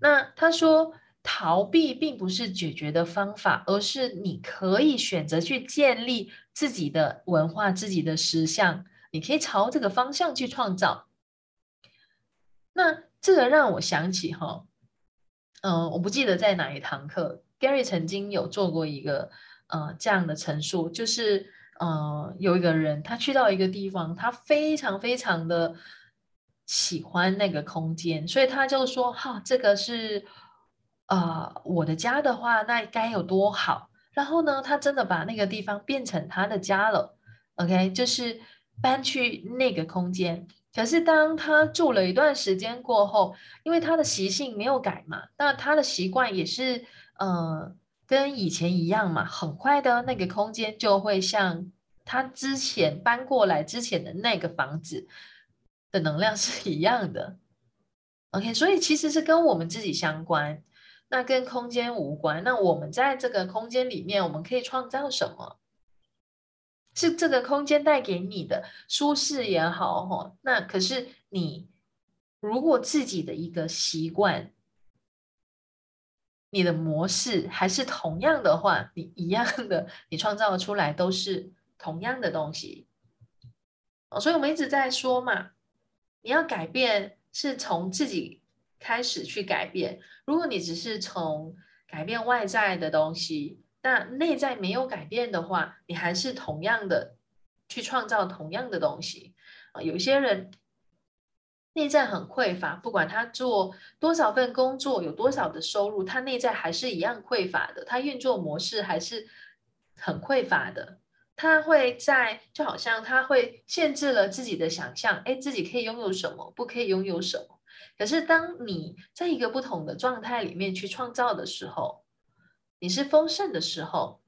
那他说。逃避并不是解决的方法，而是你可以选择去建立自己的文化、自己的实相。你可以朝这个方向去创造。那这个让我想起哈，嗯，我不记得在哪一堂课，Gary 曾经有做过一个呃这样的陈述，就是呃有一个人他去到一个地方，他非常非常的喜欢那个空间，所以他就说哈，这个是。啊，我的家的话，那该有多好！然后呢，他真的把那个地方变成他的家了。OK，就是搬去那个空间。可是当他住了一段时间过后，因为他的习性没有改嘛，那他的习惯也是呃跟以前一样嘛，很快的那个空间就会像他之前搬过来之前的那个房子的能量是一样的。OK，所以其实是跟我们自己相关，那跟空间无关。那我们在这个空间里面，我们可以创造什么？是这个空间带给你的舒适也好，哈，那可是你如果自己的一个习惯，你的模式还是同样的话，你一样的，你创造出来都是同样的东西。哦，所以我们一直在说嘛，你要改变是从自己开始去改变。如果你只是从改变外在的东西，那内在没有改变的话，你还是同样的去创造同样的东西啊。有些人内在很匮乏，不管他做多少份工作，有多少的收入，他内在还是一样匮乏的，他运作模式还是很匮乏的。他会在就好像他会限制了自己的想象，哎，自己可以拥有什么，不可以拥有什么。可是当你在一个不同的状态里面去创造的时候，你是丰盛的时候，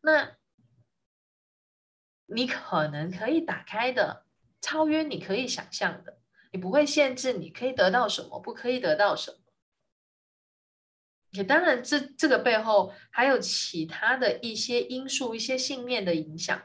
那你可能可以打开的，超越你可以想象的，你不会限制你可以得到什么，不可以得到什么。也当然，这这个背后还有其他的一些因素、一些信念的影响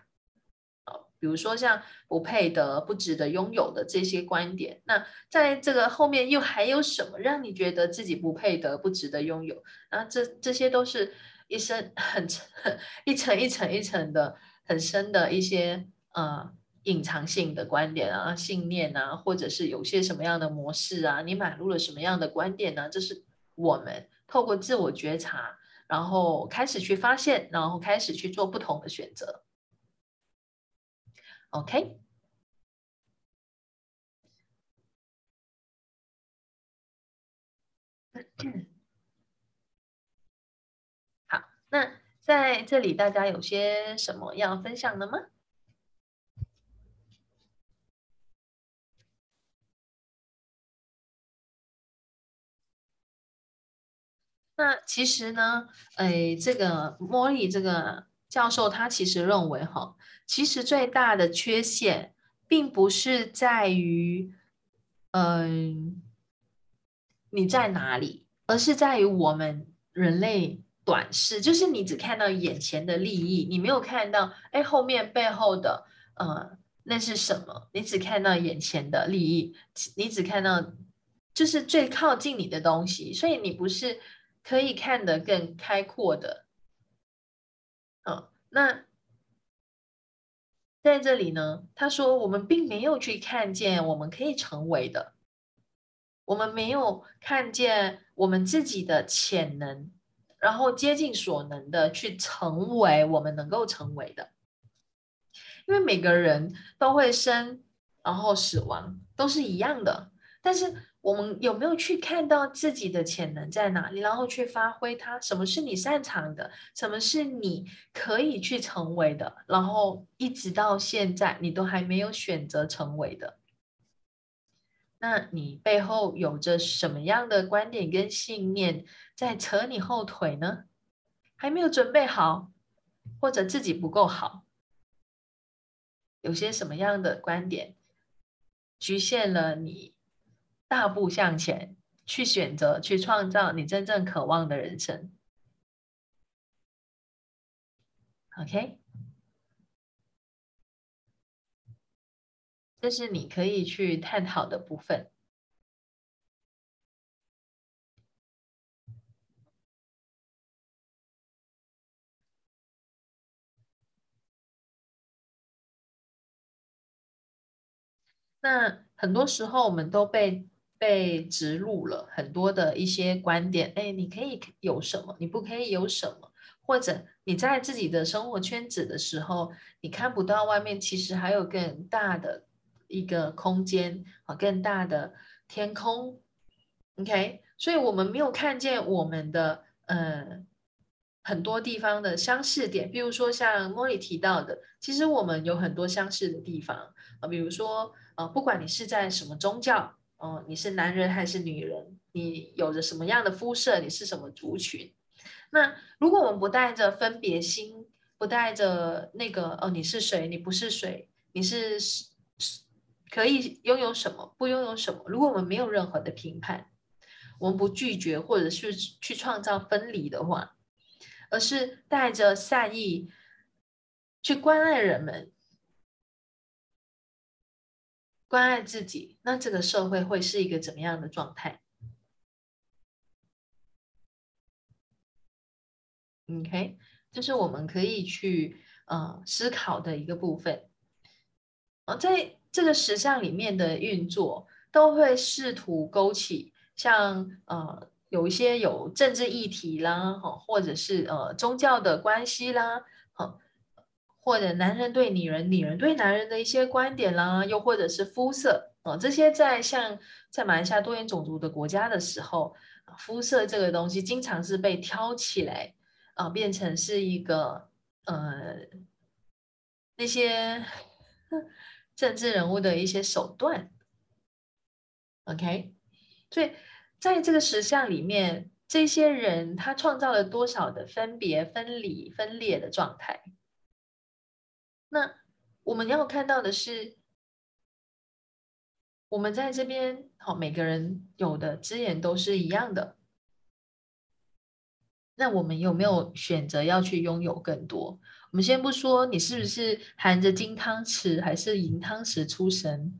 比如说像不配得、不值得拥有的这些观点。那在这个后面又还有什么让你觉得自己不配得、不值得拥有？那这这些都是。一生很很 一层一层一层的很深的一些呃隐藏性的观点啊信念啊，或者是有些什么样的模式啊，你买入了什么样的观点呢？这是我们透过自我觉察，然后开始去发现，然后开始去做不同的选择。OK 好。那在这里，大家有些什么要分享的吗？那其实呢，哎，这个茉莉这个教授他其实认为哈，其实最大的缺陷并不是在于，嗯，你在哪里，而是在于我们人类。短视就是你只看到眼前的利益，你没有看到哎后面背后的呃那是什么？你只看到眼前的利益，你只看到就是最靠近你的东西，所以你不是可以看得更开阔的。那在这里呢，他说我们并没有去看见我们可以成为的，我们没有看见我们自己的潜能。然后竭尽所能的去成为我们能够成为的，因为每个人都会生，然后死亡都是一样的。但是我们有没有去看到自己的潜能在哪里，然后去发挥它？什么是你擅长的？什么是你可以去成为的？然后一直到现在，你都还没有选择成为的。那你背后有着什么样的观点跟信念在扯你后腿呢？还没有准备好，或者自己不够好，有些什么样的观点局限了你大步向前，去选择去创造你真正渴望的人生？OK。这是你可以去探讨的部分。那很多时候，我们都被被植入了很多的一些观点。哎，你可以有什么？你不可以有什么？或者你在自己的生活圈子的时候，你看不到外面其实还有更大的。一个空间啊，更大的天空，OK，所以我们没有看见我们的呃很多地方的相似点，比如说像莫里提到的，其实我们有很多相似的地方啊，比如说呃，不管你是在什么宗教，哦，你是男人还是女人，你有着什么样的肤色，你是什么族群，那如果我们不带着分别心，不带着那个哦，你是谁，你不是谁，你是是可以拥有什么，不拥有什么，如果我们没有任何的评判，我们不拒绝或者是去创造分离的话。而是带着善意去关爱人们，关爱自己，那这个社会会是一个怎么样的状态？OK，这是我们可以去呃思考的一个部分。啊，在这个实相里面的运作，都会试图勾起像呃。有一些有政治议题啦，或者是呃宗教的关系啦，或者男人对女人、女人对男人的一些观点啦，又或者是肤色啊，这些在像在马来西亚多元种族的国家的时候，肤色这个东西经常是被挑起来啊，变成是一个呃那些 政治人物的一些手段。OK，所以。在这个实相里面，这些人他创造了多少的分别、分离、分裂的状态？那我们要看到的是，我们在这边，好，每个人有的资源都是一样的。那我们有没有选择要去拥有更多？我们先不说你是不是含着金汤匙还是银汤匙出生，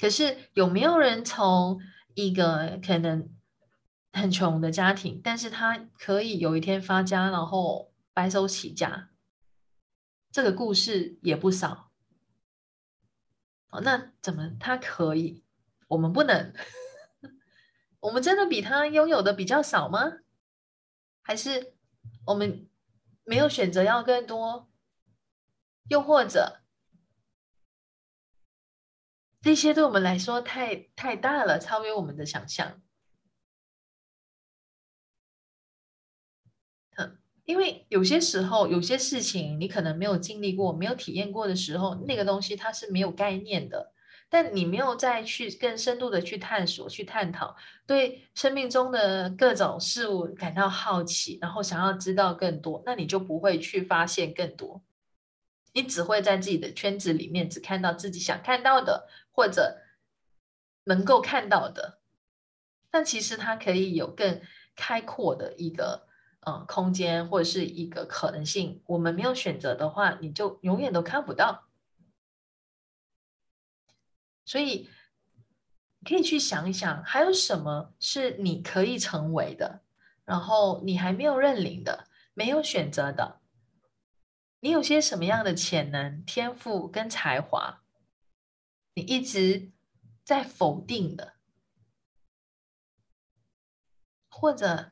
可是有没有人从？一个可能很穷的家庭，但是他可以有一天发家，然后白手起家，这个故事也不少。哦，那怎么他可以，我们不能？我们真的比他拥有的比较少吗？还是我们没有选择要更多？又或者？这些对我们来说太太大了，超越我们的想象。因为有些时候，有些事情你可能没有经历过、没有体验过的时候，那个东西它是没有概念的。但你没有再去更深度的去探索、去探讨，对生命中的各种事物感到好奇，然后想要知道更多，那你就不会去发现更多。你只会在自己的圈子里面只看到自己想看到的。或者能够看到的，但其实它可以有更开阔的一个嗯空间，或者是一个可能性。我们没有选择的话，你就永远都看不到。所以可以去想一想，还有什么是你可以成为的，然后你还没有认领的，没有选择的，你有些什么样的潜能、天赋跟才华？你一直在否定的，或者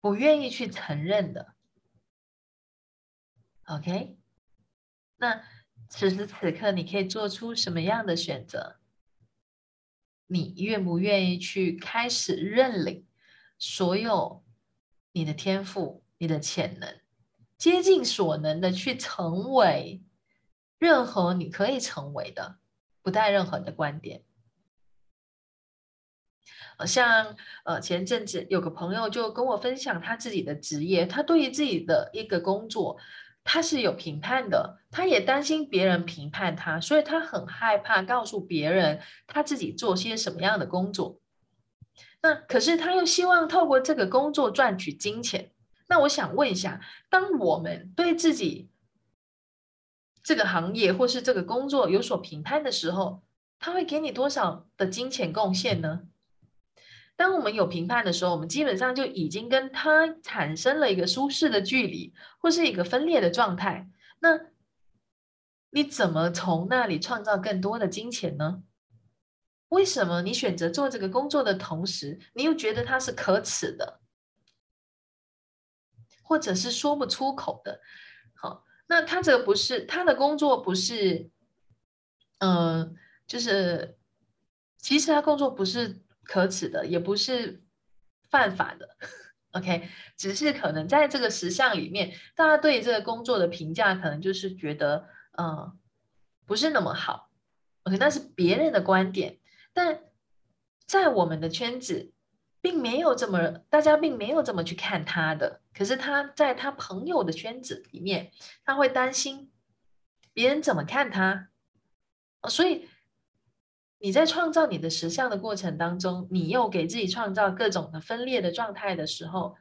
不愿意去承认的，OK？那此时此刻你可以做出什么样的选择？你愿不愿意去开始认领所有你的天赋、你的潜能，竭尽所能的去成为？任何你可以成为的，不带任何的观点。呃，像呃前阵子有个朋友就跟我分享他自己的职业，他对于自己的一个工作，他是有评判的，他也担心别人评判他，所以他很害怕告诉别人他自己做些什么样的工作。那可是他又希望透过这个工作赚取金钱。那我想问一下，当我们对自己这个行业或是这个工作有所评判的时候，他会给你多少的金钱贡献呢？当我们有评判的时候，我们基本上就已经跟他产生了一个舒适的距离，或是一个分裂的状态。那你怎么从那里创造更多的金钱呢？为什么你选择做这个工作的同时，你又觉得它是可耻的，或者是说不出口的？好。那他这个不是他的工作，不是，嗯，就是其实他工作不是可耻的，也不是犯法的 OK，只是可能在这个实相里面，大家对这个工作的评价可能就是觉得，嗯，不是那么好。OK，那是别人的观点，但在我们的圈子，并没有这么，大家并没有这么去看他的。可是他在他朋友的圈子里面，他会担心别人怎么看他。所以你在创造你的实相的过程当中，你又给自己创造各种的分裂的状态的时候，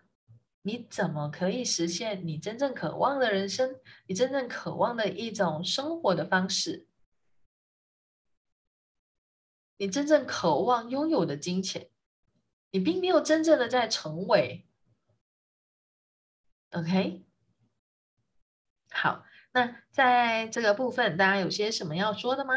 你怎么可以实现你真正渴望的人生？你真正渴望的一种生活的方式？你真正渴望拥有的金钱，你并没有真正的在成为。OK，好，那在这个部分，大家有些什么要说的吗？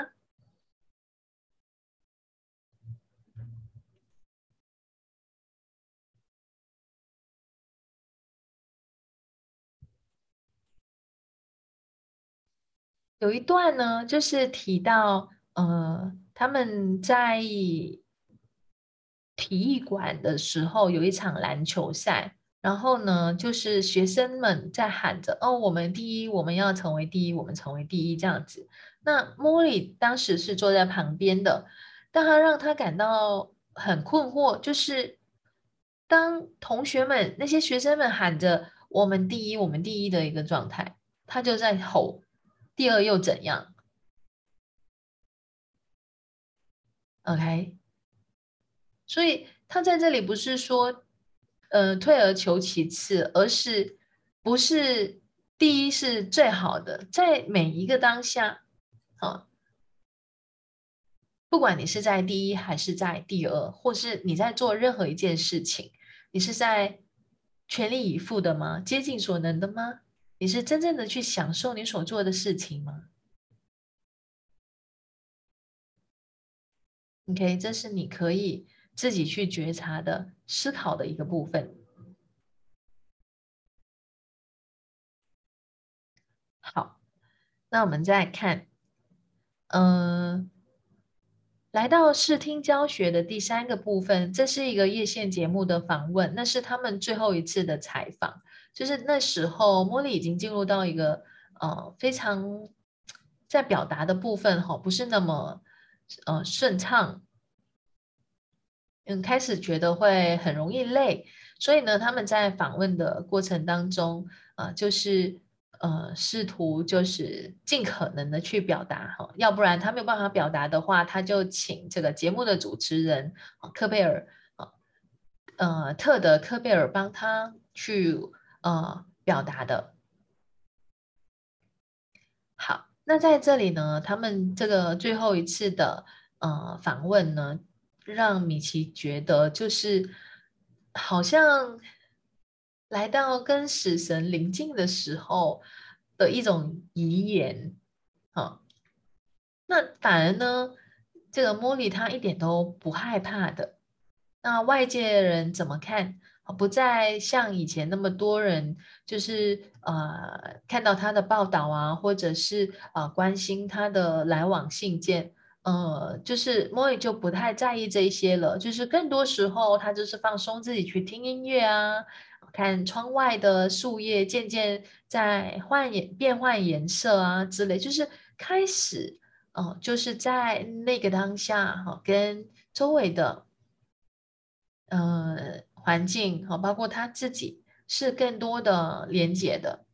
有一段呢，就是提到，呃。他们在体育馆的时候有一场篮球赛，然后呢，就是学生们在喊着：“哦，我们第一，我们要成为第一，我们成为第一。”这样子。那莫莉当时是坐在旁边的，但他让他感到很困惑，就是当同学们那些学生们喊着“我们第一，我们第一”的一个状态，他就在吼：“第二又怎样？” OK，所以他在这里不是说，呃，退而求其次，而是不是第一是最好的，在每一个当下，啊，不管你是在第一还是在第二，或是你在做任何一件事情，你是在全力以赴的吗？竭尽所能的吗？你是真正的去享受你所做的事情吗？OK，这是你可以自己去觉察的、思考的一个部分。好，那我们再看，嗯，来到视听教学的第三个部分，这是一个夜线节目的访问，那是他们最后一次的采访，就是那时候茉莉已经进入到一个呃非常在表达的部分哈，不是那么。呃，顺畅，嗯，开始觉得会很容易累，所以呢，他们在访问的过程当中，呃，就是呃，试图就是尽可能的去表达哈，要不然他没有办法表达的话，他就请这个节目的主持人科贝尔啊，呃，特德科贝尔帮他去呃表达的。好。那在这里呢，他们这个最后一次的呃访问呢，让米奇觉得就是好像来到跟死神临近的时候的一种遗言啊。那反而呢，这个莫莉她一点都不害怕的。那外界人怎么看？不再像以前那么多人，就是呃看到他的报道啊，或者是呃关心他的来往信件，呃，就是莫伊就不太在意这一些了，就是更多时候他就是放松自己去听音乐啊，看窗外的树叶渐渐在换颜变换颜色啊之类，就是开始哦，就是在那个当下哈，跟周围的呃。环境好，包括他自己是更多的连接的。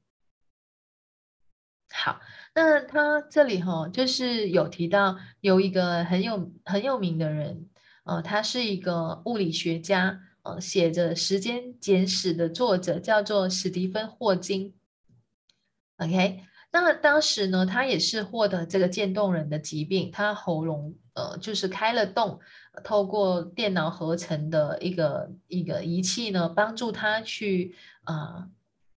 好，那他这里哈，就是有提到有一个很有很有名的人，呃，他是一个物理学家，呃，写着《时间简史》的作者叫做史蒂芬霍金。OK，那当时呢，他也是获得这个渐冻人的疾病，他喉咙呃就是开了洞。透过电脑合成的一个一个仪器呢，帮助他去呃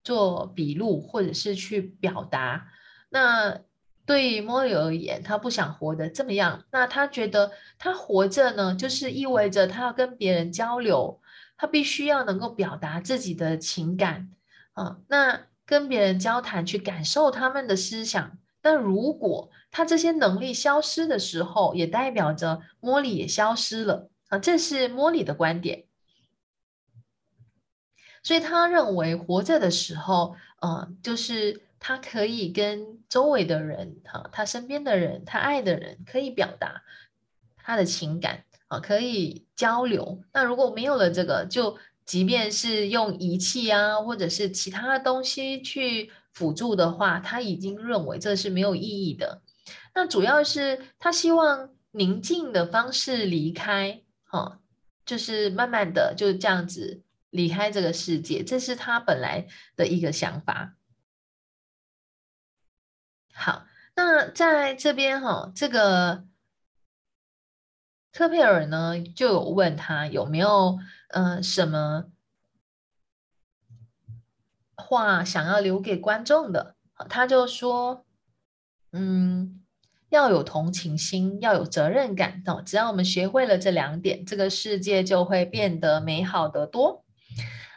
做笔录或者是去表达。那对于莫里而言，他不想活得这么样。那他觉得他活着呢，就是意味着他要跟别人交流，他必须要能够表达自己的情感啊。那跟别人交谈，去感受他们的思想。那如果他这些能力消失的时候，也代表着莫莉也消失了啊，这是莫莉的观点。所以他认为活着的时候，呃，就是他可以跟周围的人，哈，他身边的人，他爱的人，可以表达他的情感，啊，可以交流。那如果没有了这个，就即便是用仪器啊，或者是其他的东西去辅助的话，他已经认为这是没有意义的。那主要是他希望宁静的方式离开，哈，就是慢慢的就这样子离开这个世界，这是他本来的一个想法。好，那在这边哈，这个特佩尔呢就有问他有没有。呃，什么话想要留给观众的？他就说，嗯，要有同情心，要有责任感。哦，只要我们学会了这两点，这个世界就会变得美好的多。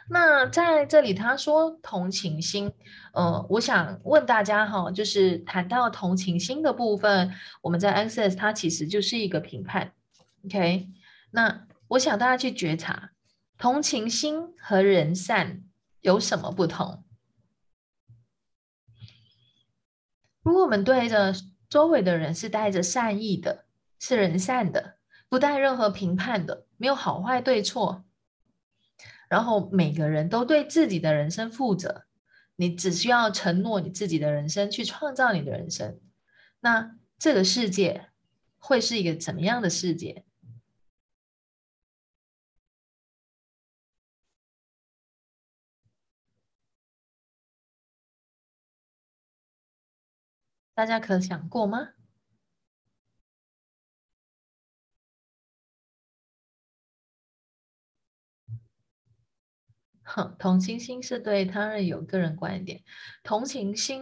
那在这里，他说同情心，呃，我想问大家哈，就是谈到同情心的部分，我们在 Access 它其实就是一个评判，OK？那我想大家去觉察。同情心和人善有什么不同？如果我们对着周围的人是带着善意的，是人善的，不带任何评判的，没有好坏对错，然后每个人都对自己的人生负责，你只需要承诺你自己的人生，去创造你的人生，那这个世界会是一个怎么样的世界？大家可想过吗？哼，同情心是对他人有个人观点。同情心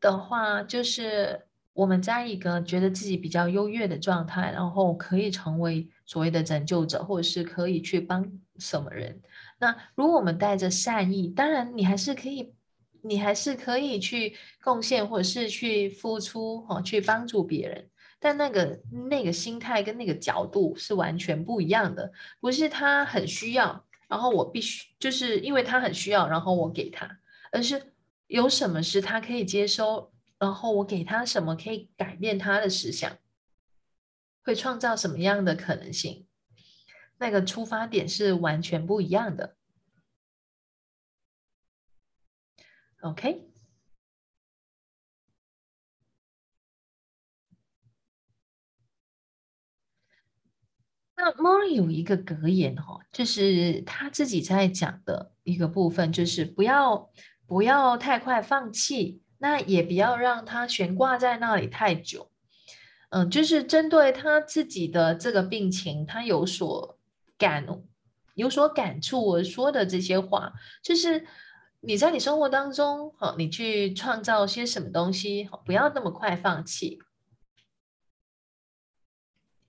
的话，就是我们在一个觉得自己比较优越的状态，然后可以成为所谓的拯救者，或者是可以去帮什么人。那如果我们带着善意，当然你还是可以。你还是可以去贡献，或者是去付出，哈，去帮助别人。但那个那个心态跟那个角度是完全不一样的。不是他很需要，然后我必须就是因为他很需要，然后我给他，而是有什么是他可以接收，然后我给他什么可以改变他的思想，会创造什么样的可能性？那个出发点是完全不一样的。OK，那 Molly 有一个格言哈，就是他自己在讲的一个部分，就是不要不要太快放弃，那也不要让它悬挂在那里太久。嗯，就是针对他自己的这个病情，他有所感有所感触而说的这些话，就是。你在你生活当中，好，你去创造些什么东西，不要那么快放弃。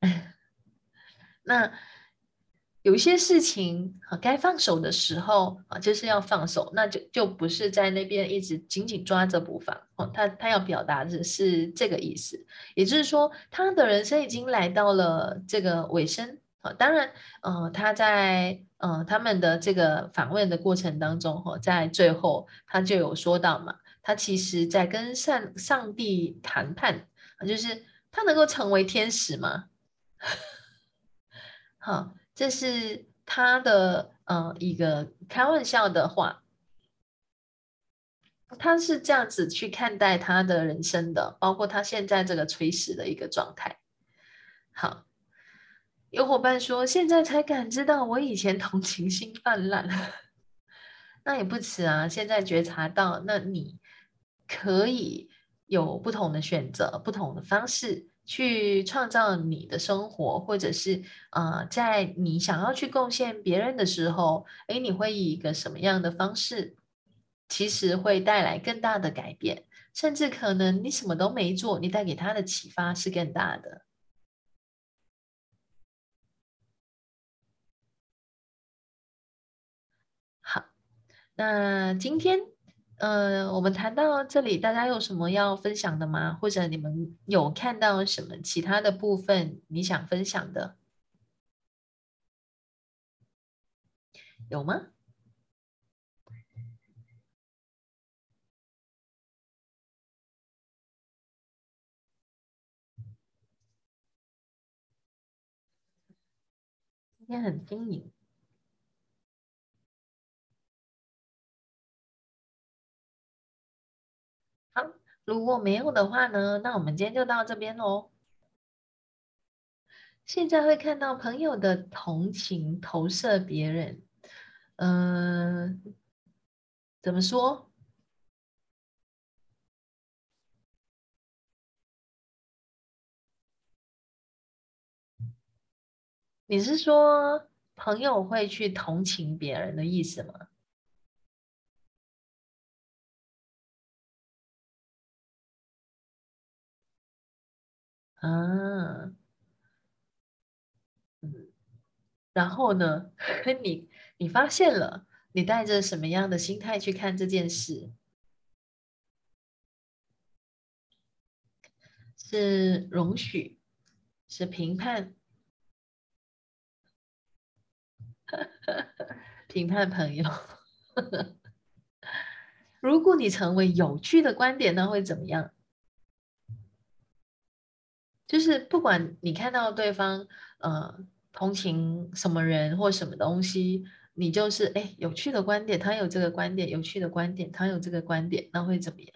那有一些事情，该放手的时候，啊，就是要放手，那就就不是在那边一直紧紧抓着不放。哦，他他要表达的是这个意思，也就是说，他的人生已经来到了这个尾声。啊，当然，呃，他在呃他们的这个访问的过程当中，哈，在最后他就有说到嘛，他其实在跟上上帝谈判，就是他能够成为天使吗？好，这是他的呃一个开玩笑的话，他是这样子去看待他的人生的，包括他现在这个垂死的一个状态。好。有伙伴说：“现在才感知到我以前同情心泛滥，那也不迟啊。现在觉察到，那你可以有不同的选择，不同的方式去创造你的生活，或者是呃，在你想要去贡献别人的时候，哎，你会以一个什么样的方式？其实会带来更大的改变，甚至可能你什么都没做，你带给他的启发是更大的。”那今天呃我们谈到这里大家有什么要分享的吗？或者你们有看到什么其他的部分你想分享的？有吗？今天很新颖如果没有的话呢，那我们今天就到这边喽。现在会看到朋友的同情投射别人，嗯，怎么说？你是说朋友会去同情别人的意思吗？啊，嗯，然后呢？你你发现了，你带着什么样的心态去看这件事？是容许，是评判？评判朋友，如果你成为有趣的观点，那会怎么样？就是不管你看到对方呃同情什么人或什么东西，你就是哎有趣的观点，他有这个观点，有趣的观点，他有这个观点，那会怎么样？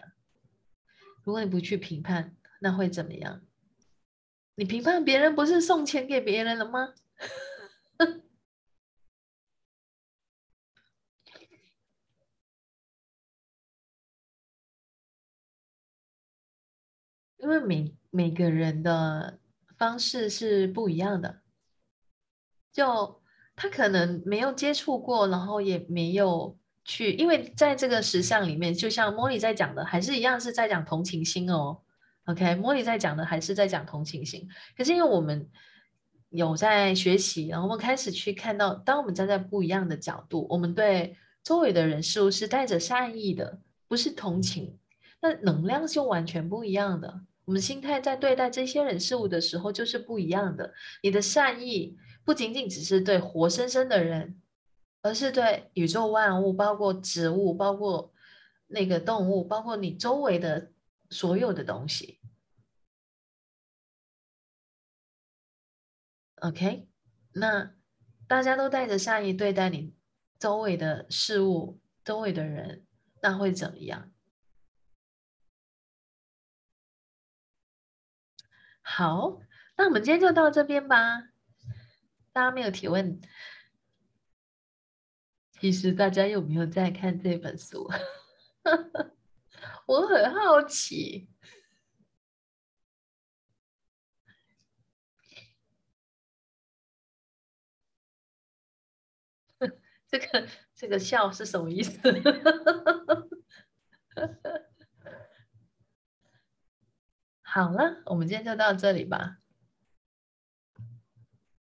如果你不去评判，那会怎么样？你评判别人不是送钱给别人了吗？因为每每个人的方式是不一样的，就他可能没有接触过，然后也没有去，因为在这个实相里面，就像莫莉在讲的，还是一样是在讲同情心哦。OK，莫莉在讲的还是在讲同情心，可是因为我们有在学习，然后我们开始去看到，当我们站在不一样的角度，我们对周围的人事物是带着善意的，不是同情，那能量就完全不一样的。我们心态在对待这些人事物的时候就是不一样的。你的善意不仅仅只是对活生生的人，而是对宇宙万物，包括植物，包括那个动物，包括你周围的所有的东西。OK，那大家都带着善意对待你周围的事物、周围的人，那会怎么样？好，那我们今天就到这边吧。大家没有提问，其实大家有没有在看这本书？我很好奇。这个这个笑是什么意思？好了，我们今天就到这里吧。